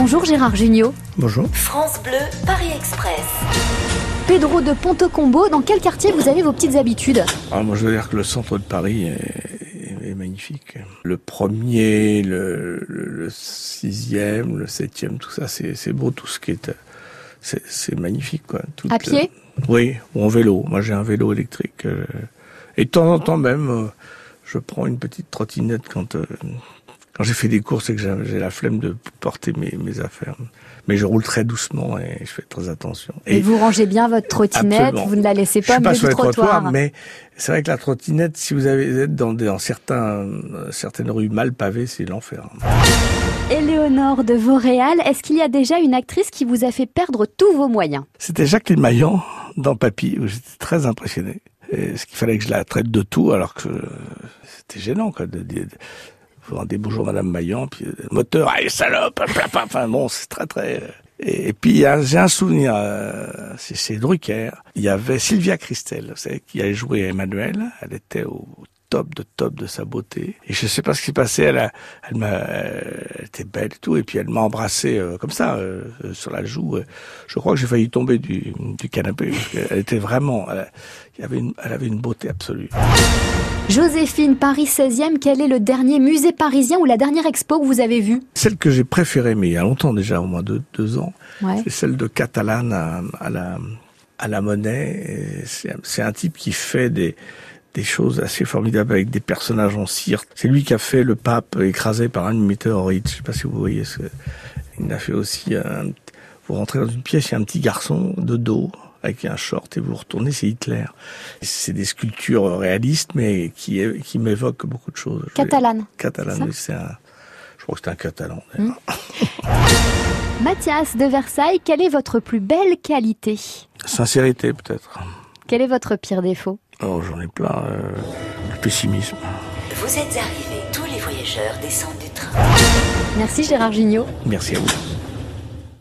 Bonjour Gérard Jugnot. Bonjour. France Bleu, Paris Express. Pedro de Pontecombo, dans quel quartier vous avez vos petites habitudes? Ah, Moi je veux dire que le centre de Paris est, est magnifique. Le premier, le, le, sixième, le septième, tout ça, c'est beau, tout ce qui est... C'est magnifique quoi. Tout, à pied? Oui, ou en vélo. Moi j'ai un vélo électrique. Euh, et de temps en temps même, euh, je prends une petite trottinette quand... Quand j'ai fait des courses et que j'ai la flemme de porter mes, mes, affaires. Mais je roule très doucement et je fais très attention. Et, vous rangez bien votre trottinette, vous ne la laissez pas, je suis pas sur les trottoirs, mais c'est vrai que la trottinette, si vous avez, êtes dans, dans certains, certaines rues mal pavées, c'est l'enfer. Éléonore de Vauréal, est-ce qu'il y a déjà une actrice qui vous a fait perdre tous vos moyens? C'était Jacqueline Maillan dans Papy, où j'étais très impressionné. ce qu'il fallait que je la traite de tout, alors que c'était gênant, quoi, de, de, rendez bonjour Madame Maillan, puis le euh, moteur, allez salope, enfin bon, c'est très très... Euh, et, puis j'ai un souvenir, euh, c'est Drucker, il y avait Sylvia Christel, vous savez, qui a joué Emmanuel, elle était au top de top de sa beauté. Et je sais pas ce qui s'est passé. Elle, a, elle, m'a, elle était belle et tout. Et puis elle m'a embrassé comme ça sur la joue. Je crois que j'ai failli tomber du, du canapé. Elle était vraiment. Elle, elle, avait une, elle avait une beauté absolue. Joséphine, Paris 16e, quel est le dernier musée parisien ou la dernière expo que vous avez vue Celle que j'ai préférée, mais il y a longtemps déjà, au moins deux, deux ans, c'est celle de Catalane à, la, à la Monnaie. C'est un type qui fait des, des choses assez formidables avec des personnages en cire. C'est lui qui a fait le pape écrasé par un météorite. Je sais pas si vous voyez ce. Il a fait aussi un. Vous rentrez dans une pièce, il y a un petit garçon de dos avec un short et vous retournez, c'est Hitler. C'est des sculptures réalistes, mais qui, qui m'évoquent beaucoup de choses. Catalane. Catalane, c'est un, je crois que c'est un catalan. Hmm. Mathias de Versailles, quelle est votre plus belle qualité? Sincérité, peut-être. Quel est votre pire défaut? Oh, j'en ai plein. Euh, le pessimisme. Vous êtes arrivés, tous les voyageurs descendent du train. Merci Gérard Gignot. Merci à vous.